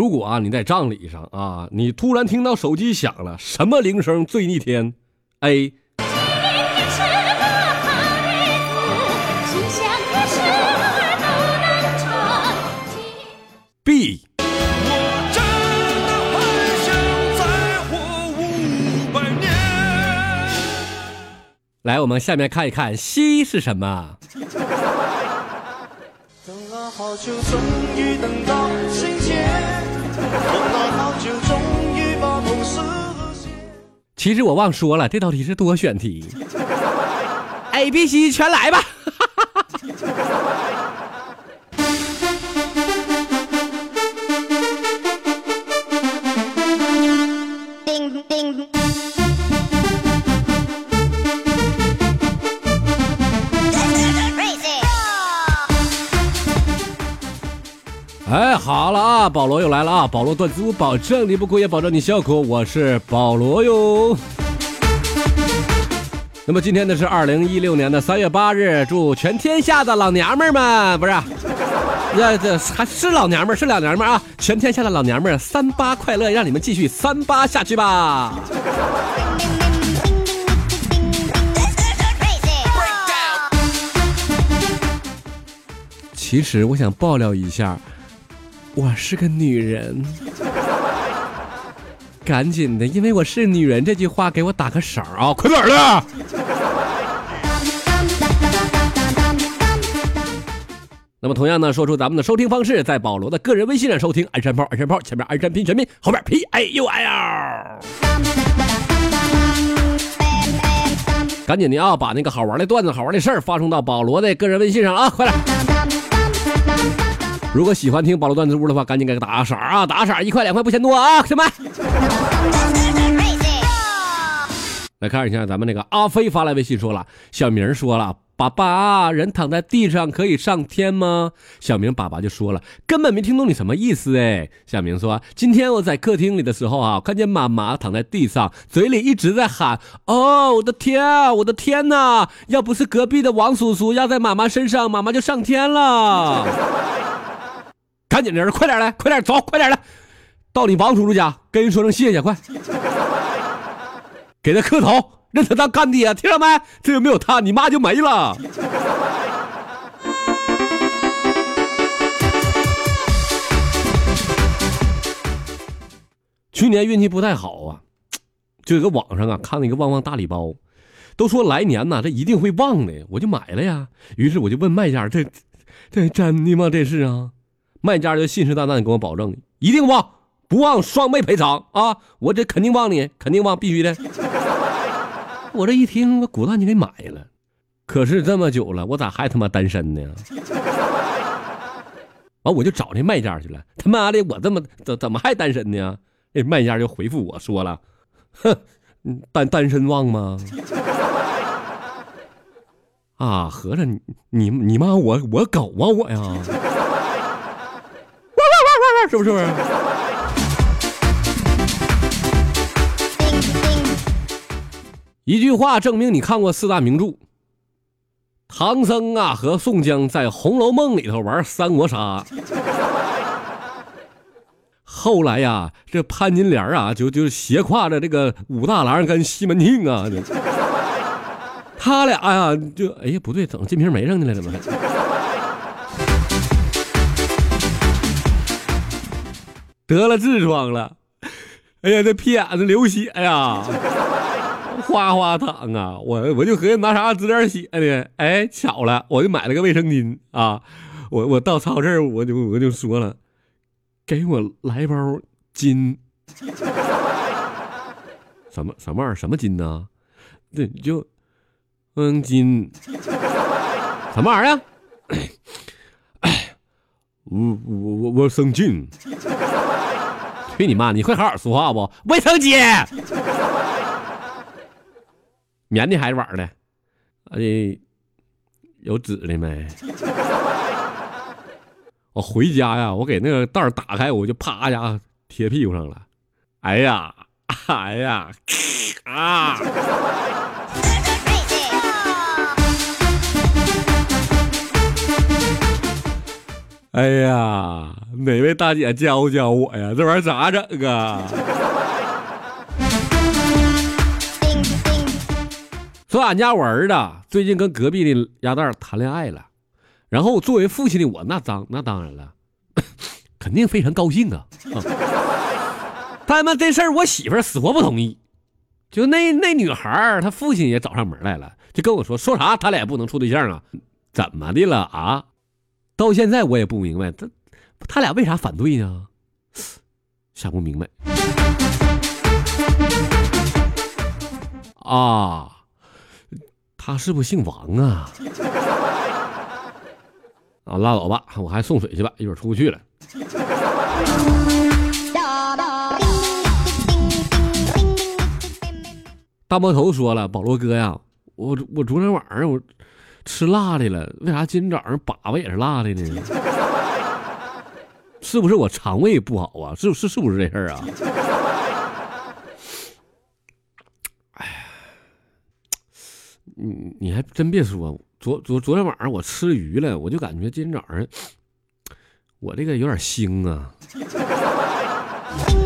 如果啊你在葬礼上啊，你突然听到手机响了，什么铃声最逆天？A。B。我真的还想再活五百年。来，我们下面看一看 C 是什么？等了好久，终于等到其实我忘说了，这道题是多选题，A、B、C 全来吧。保罗又来了啊！保罗段子，我保证你不哭，也保证你笑哭。我是保罗哟。那么今天呢是二零一六年的三月八日，祝全天下的老娘们儿们，不是，这这还是老娘们儿，是老娘们儿啊！全天下的老娘们儿三八快乐，让你们继续三八下去吧。其实我想爆料一下，我是个女人。赶紧的，因为我是女人这句话给我打个赏啊！快点的。那么同样呢，说出咱们的收听方式，在保罗的个人微信上收听，鞍山炮，鞍山炮，前面鞍山拼全拼，后面 P A U L。赶紧的啊，把那个好玩的段子、好玩的事儿发送到保罗的个人微信上啊，快点！如果喜欢听保罗段子屋的话，赶紧给个打个赏啊，打个赏一块两块不嫌多啊，兄弟们。来看一下咱们那个阿飞发来微信说了，小明说了，爸爸，人躺在地上可以上天吗？小明爸爸就说了，根本没听懂你什么意思哎。小明说，今天我在客厅里的时候啊，看见妈妈躺在地上，嘴里一直在喊，哦，我的天，我的天呐！要不是隔壁的王叔叔压在妈妈身上，妈妈就上天了。赶紧的人，快点来，快点走，快点来，到你王叔叔家跟人说声谢谢，快。给他磕头，认他当干爹，听着没？这有没有他，你妈就没了。去年运气不太好啊，就有个网上啊看了一个旺旺大礼包，都说来年呐这一定会旺的，我就买了呀。于是我就问卖家：“这这真的吗？这是啊？”卖家就信誓旦旦的跟我保证：“一定旺，不旺双倍赔偿啊！我这肯定旺你，肯定旺，必须的。”我这一听，我果断就给买了。可是这么久了，我咋还他妈单身呢？完，我就找那卖家去了。他妈的，我这么怎怎么还单身呢？那卖家就回复我说了：“ 哼，单单身旺吗？”啊，合着你你你妈我我狗啊我呀！是不是？一句话证明你看过四大名著。唐僧啊和宋江在《红楼梦》里头玩三国杀，后来呀，这潘金莲啊就就斜挎着这个武大郎跟西门庆啊，他俩呀就哎呀不对，怎么金瓶梅上去了？怎么？得了痔疮了，哎呀，这屁眼子流血呀！哗哗淌啊！我我就合计拿啥止点血呢？哎，巧了，我就买了个卫生巾啊！我我到超市我就我就说了，给我来包巾。什么什么玩意儿？什么巾呢？对就嗯巾。什么玩意儿？我我我我生菌。去你妈！你会好好说话不？卫生巾。棉的还是网的？哎，有纸的没？我回家呀，我给那个袋打开，我就啪一下贴屁股上了。哎呀，哎呀，啊！哎呀，哪位大姐教教我呀？这玩意儿咋整啊？说俺家我儿子最近跟隔壁的鸭蛋谈恋爱了，然后作为父亲的我，那当那当然了，肯定非常高兴啊。啊但妈这事儿我媳妇儿死活不同意，就那那女孩儿，她父亲也找上门来了，就跟我说说啥他俩也不能处对象啊？怎么的了啊？到现在我也不明白，他他俩为啥反对呢？想不明白。啊，他是不是姓王啊？啊，拉倒吧，我还送水去吧，一会儿出不去了。大魔头说了，保罗哥呀，我我昨天晚上我吃辣的了，为啥今天早上粑粑也是辣的呢？是不是我肠胃不好啊？是是是不是这事儿啊？哎呀，你你还真别说，昨昨昨天晚上我吃鱼了，我就感觉今天早上我这个有点腥啊。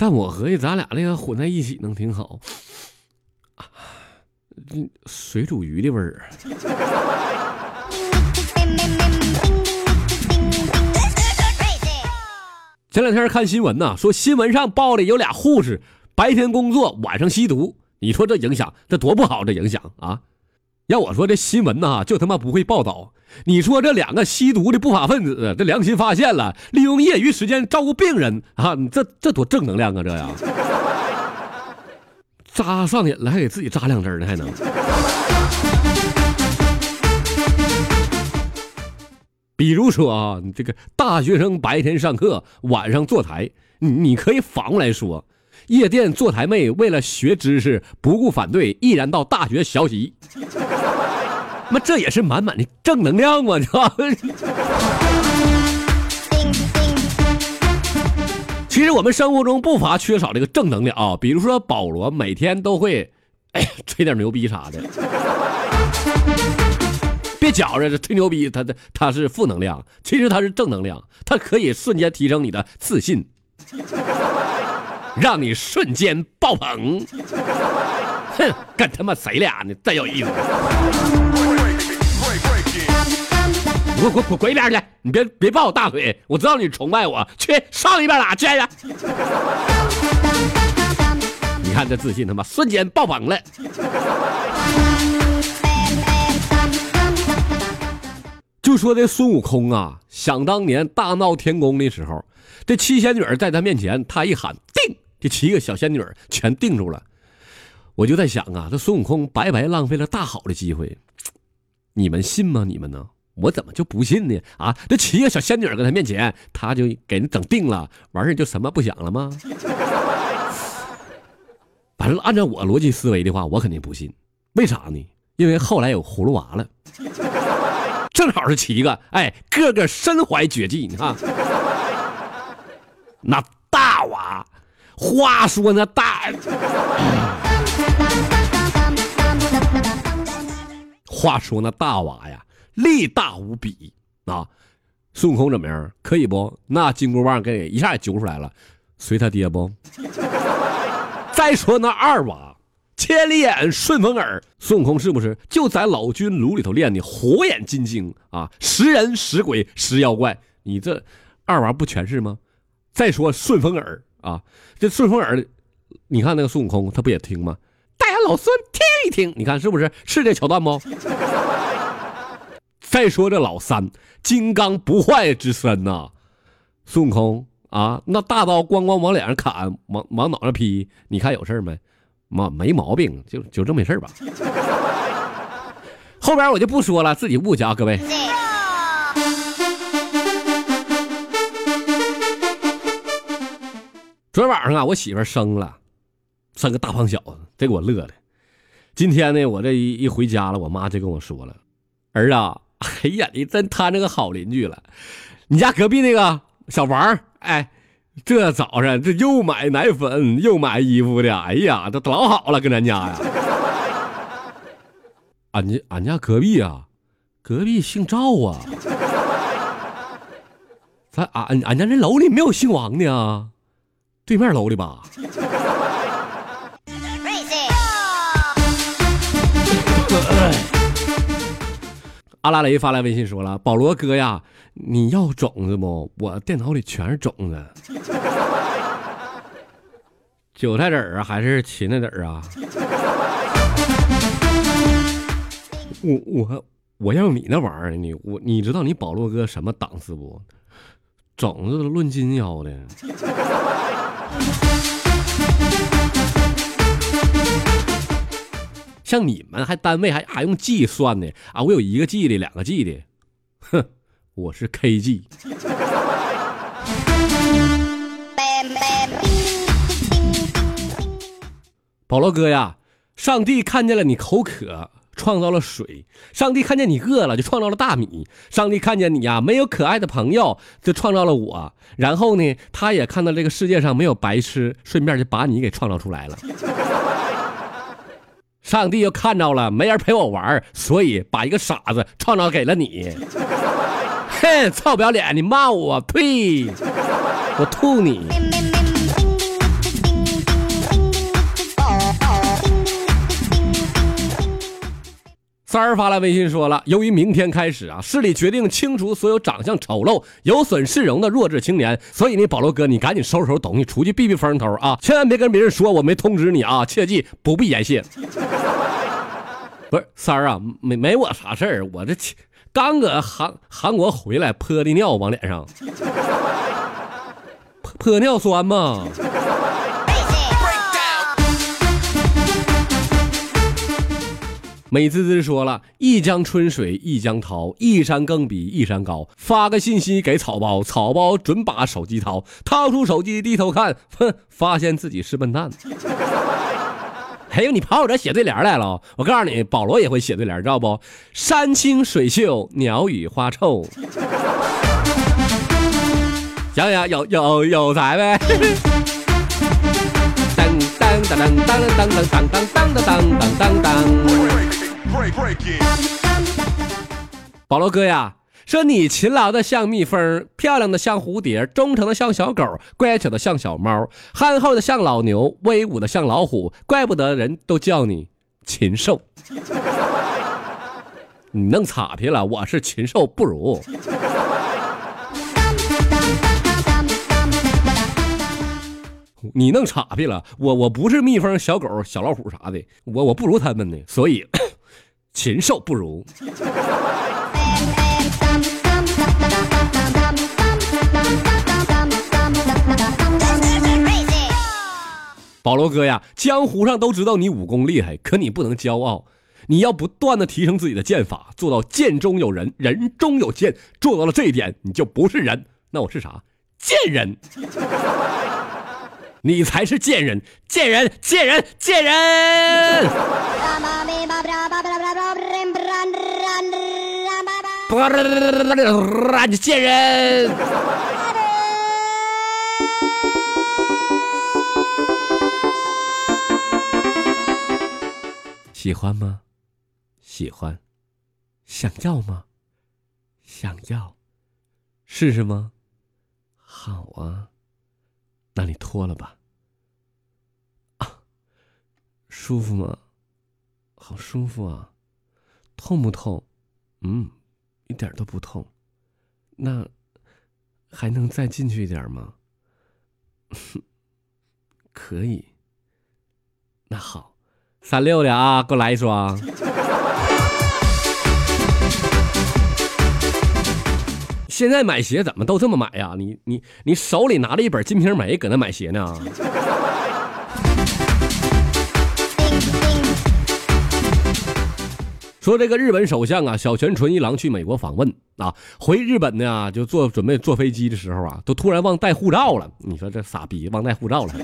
但我合计咱俩那个混在一起能挺好，啊这水煮鱼的味儿啊。前两天看新闻呐，说新闻上报的有俩护士白天工作，晚上吸毒。你说这影响，这多不好，这影响啊！要我说，这新闻呐，就他妈不会报道。你说这两个吸毒的不法分子，这良心发现了，利用业余时间照顾病人啊，你这这多正能量啊！这呀，扎上瘾了，还给自己扎两针呢，还能。比如说啊，你这个大学生白天上课，晚上坐台，你你可以反过来说，夜店坐台妹为了学知识，不顾反对，毅然到大学学习。那这也是满满的正能量嘛，是吧？其实我们生活中不乏缺少这个正能量啊，比如说保罗每天都会，吹点牛逼啥的。别觉着这吹牛逼，他的他是负能量，其实他是正能量，它可以瞬间提升你的自信，让你瞬间爆棚。哼，跟他妈谁俩呢？真有意思！你给我滚滚滚一边去！你别别抱我大腿，我知道你崇拜我，去上一边拉去呀！你看这自信他妈瞬间爆棚了。就说这孙悟空啊，想当年大闹天宫的时候，这七仙女在他面前，他一喊定，这七个小仙女全定住了。我就在想啊，这孙悟空白白浪费了大好的机会，你们信吗？你们呢？我怎么就不信呢？啊，这七个小仙女搁他面前，他就给人整定了，完事就什么不想了吗？反正按照我逻辑思维的话，我肯定不信。为啥呢？因为后来有葫芦娃了。正好是七个，哎，个个身怀绝技，你看，那大娃，话说那大，话说那大娃呀，力大无比啊！孙悟空怎么样？可以不？那金箍棒给你一下也揪出来了，随他爹不？再说那二娃。千里眼、顺风耳，孙悟空是不是就在老君炉里头练的火眼金睛啊？识人、识鬼、识妖怪，你这二娃不全是吗？再说顺风耳啊，这顺风耳，你看那个孙悟空他不也听吗？大爷老孙听一听，你看是不是是这桥段不？再说这老三，金刚不坏之身呐，孙悟空啊，那大刀咣咣往脸上砍，往往脑上劈，你看有事没？没没毛病，就就这么回事吧。后边我就不说了，自己悟去啊，各位。昨天晚上啊，我媳妇生了，生个大胖小子，这给我乐的。今天呢，我这一一回家了，我妈就跟我说了：“儿啊，哎呀，你真摊着个好邻居了。你家隔壁那个小王，哎。”这早上这又买奶粉又买衣服的，哎呀，这老好了，跟咱家呀。俺家俺家隔壁啊，隔壁姓赵啊。咱俺俺家这楼里没有姓王的啊，对面楼里吧？阿拉蕾发来微信说了：“保罗哥呀，你要种子不？我电脑里全是种子，韭菜籽儿啊，还是芹菜籽儿啊？我我我要你那玩意儿，你我你知道你保罗哥什么档次不？种子论斤要的。”像你们还单位还还用计算呢啊！我有一个 G 的，两个 G 的，哼，我是 KG。Bam, bam. 保罗哥呀，上帝看见了你口渴，创造了水；上帝看见你饿了，就创造了大米；上帝看见你呀没有可爱的朋友，就创造了我。然后呢，他也看到这个世界上没有白痴，顺便就把你给创造出来了。上帝又看到了没人陪我玩，所以把一个傻子创造给了你。哼，臭不要脸！你骂我，呸！我吐你！三儿发来微信说了，由于明天开始啊，市里决定清除所有长相丑陋、有损市容的弱智青年，所以呢，保罗哥，你赶紧收拾收拾东西，出去避避风头啊！千万别跟别人说我没通知你啊，切记不必言谢。不是三儿啊，没没我啥事儿，我这刚搁韩韩国回来，泼的尿往脸上，泼尿酸嘛。美滋滋说了一江春水一江涛，一山更比一山高。发个信息给草包，草包准把手机掏，掏出手机低头看，哼，发现自己是笨蛋。还有你跑我这写对联来了？我告诉你，保罗也会写对联，知道不？山清水秀，鸟语花臭。想想有有有才呗？当当当当当当当当当当当当当当。保罗哥呀，说你勤劳的像蜜蜂，漂亮的像蝴蝶，忠诚的像小狗，乖巧的像小猫，憨厚的像老牛，威武的像老虎，怪不得人都叫你禽兽。你弄岔劈了，我是禽兽不如。你弄岔劈了，我我不是蜜蜂、小狗、小老虎啥的，我我不如他们呢，所以禽兽不如。保罗哥呀，江湖上都知道你武功厉害，可你不能骄傲，你要不断的提升自己的剑法，做到剑中有人，人中有剑。做到了这一点，你就不是人，那我是啥？贱人！你才是贱人，贱人，贱人，贱人！你贱人！喜欢吗？喜欢。想要吗？想要。试试吗？好啊，那你脱了吧。啊，舒服吗？好舒服啊。痛不痛？嗯，一点都不痛。那还能再进去一点吗？可以。那好，三六的啊，给我来一双。现在买鞋怎么都这么买呀？你你你手里拿着一本《金瓶梅》，搁那买鞋呢？说这个日本首相啊，小泉纯一郎去美国访问啊，回日本呢就坐准备坐飞机的时候啊，都突然忘带护照了。你说这傻逼忘带护照了。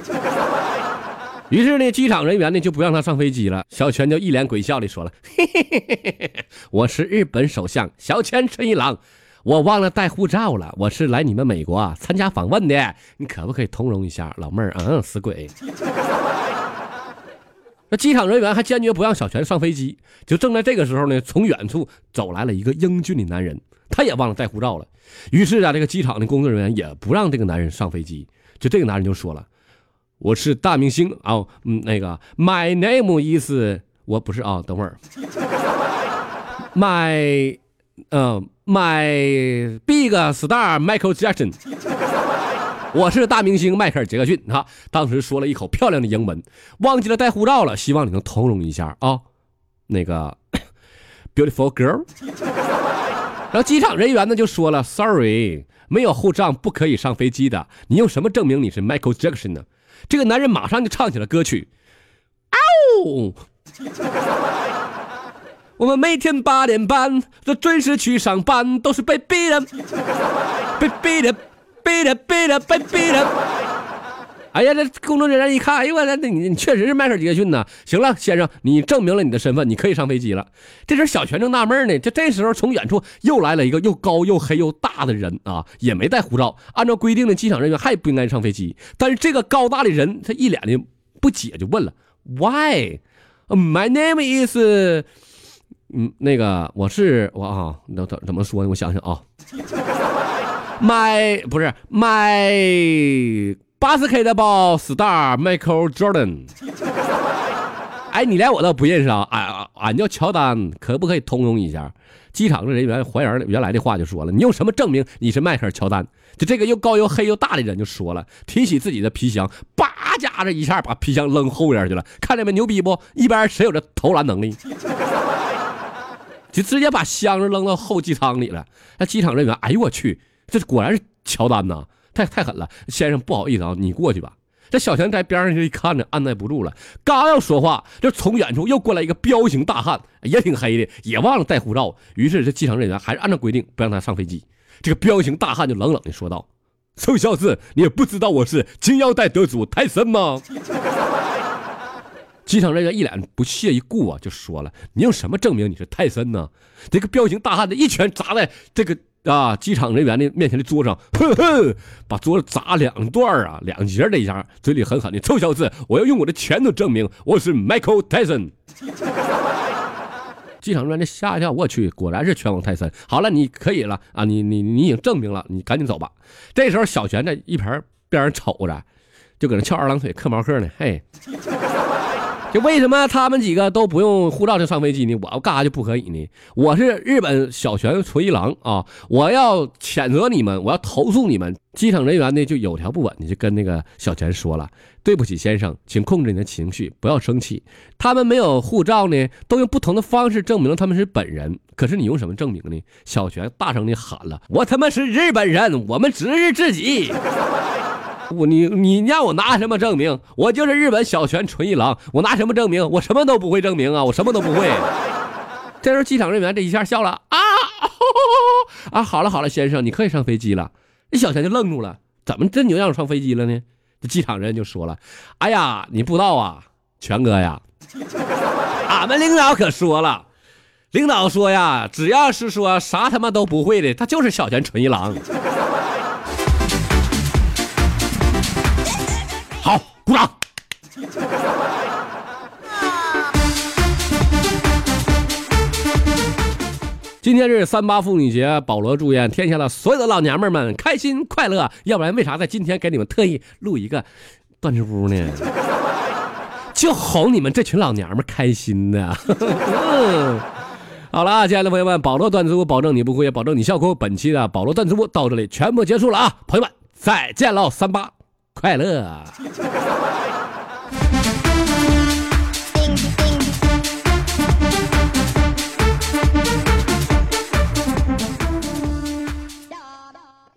于是呢，机场人员呢就不让他上飞机了。小泉就一脸鬼笑的说了：“嘿嘿嘿嘿嘿嘿，我是日本首相小泉纯一郎，我忘了带护照了。我是来你们美国啊参加访问的，你可不可以通融一下，老妹儿？嗯，死鬼。”那机场人员还坚决不让小泉上飞机。就正在这个时候呢，从远处走来了一个英俊的男人，他也忘了带护照了。于是啊，这个机场的工作人员也不让这个男人上飞机。就这个男人就说了：“我是大明星啊，那个 My name is 我不是啊，等会儿 My 呃 My big star Michael Jackson。”我是大明星迈克尔·杰克逊哈，当时说了一口漂亮的英文，忘记了带护照了，希望你能通融一下啊。那个 beautiful girl，然后机场人员呢就说了，sorry，没有护照不可以上飞机的。你用什么证明你是 Michael Jackson 呢？这个男人马上就唱起了歌曲，嗷！我们每天八点半都准时去上班，都是被逼的，被逼的。逼的，逼的，被逼的，哎呀，这工作人员一看，哎呦我，那你你确实是迈克尔·杰克逊呐！行了，先生，你证明了你的身份，你可以上飞机了。这时小泉正纳闷呢，就这时候从远处又来了一个又高又黑又大的人啊，也没带护照。按照规定的机场人员还不应该上飞机，但是这个高大的人他一脸的不解，就问了：“Why? My name is…… 嗯，那个我是我啊，那怎怎么说呢？我想想啊。” My 不是 My basketball star Michael Jordan。哎，你连我都不认识啊？俺俺叫乔丹，可不可以通融一下？机场的人员还原原来的话就说了：“你用什么证明你是迈克尔乔丹？”就这个又高又黑又大的人就说了，提起自己的皮箱，叭家这一下把皮箱扔后边去了。看见没？牛逼不？一边谁有这投篮能力？就直接把箱子扔到后机舱里了。那机场人员，哎呦我去！这果然是乔丹呐，太太狠了，先生不好意思啊，你过去吧。这小强在边上就一看着，按耐不住了，刚要说话，就从远处又过来一个彪形大汉，也挺黑的，也忘了带护照。于是这机场人员还是按照规定不让他上飞机。这个彪形大汉就冷冷的说道：“臭小子，你也不知道我是金腰带得主泰森吗？” 机场人员一脸不屑一顾啊，就说了：“你用什么证明你是泰森呢？”这个彪形大汉的一拳砸在这个。啊！机场人员的面前的桌上，哼哼，把桌子砸两段啊，两截的一下，嘴里狠狠的：“臭小子，我要用我的拳头证明我是 Michael Tyson。”机场人员吓一跳，我去，果然是拳王泰森。好了，你可以了啊，你你你已经证明了，你赶紧走吧。这时候小泉在一旁边上瞅着，就搁那翘二郎腿嗑毛嗑呢，嘿。就为什么他们几个都不用护照就上飞机呢？我干啥就不可以呢？我是日本小泉纯一郎啊！我要谴责你们，我要投诉你们。机场人员呢就有条不紊的就跟那个小泉说了：“对不起，先生，请控制你的情绪，不要生气。他们没有护照呢，都用不同的方式证明了他们是本人。可是你用什么证明呢？”小泉大声的喊了：“我他妈是日本人，我们只是自己。”我你你让我拿什么证明？我就是日本小泉纯一郎，我拿什么证明？我什么都不会证明啊！我什么都不会。这时候机场人员这一下笑了啊啊！好了好了，先生，你可以上飞机了。那小泉就愣住了，怎么这你就让我上飞机了呢？这机场人就说了：“哎呀，你不知道啊，全哥呀，俺们领导可说了，领导说呀，只要是说啥他妈都不会的，他就是小泉纯一郎。”好，鼓掌。今天是三八妇女节，保罗祝愿天下的所有的老娘们们开心快乐。要不然，为啥在今天给你们特意录一个段子屋呢？就哄你们这群老娘们开心的。好了啊，亲爱的朋友们，保罗段子屋保证你不哭，也保证你笑哭。本期的保罗段子屋到这里全部结束了啊，朋友们再见喽，三八。快乐。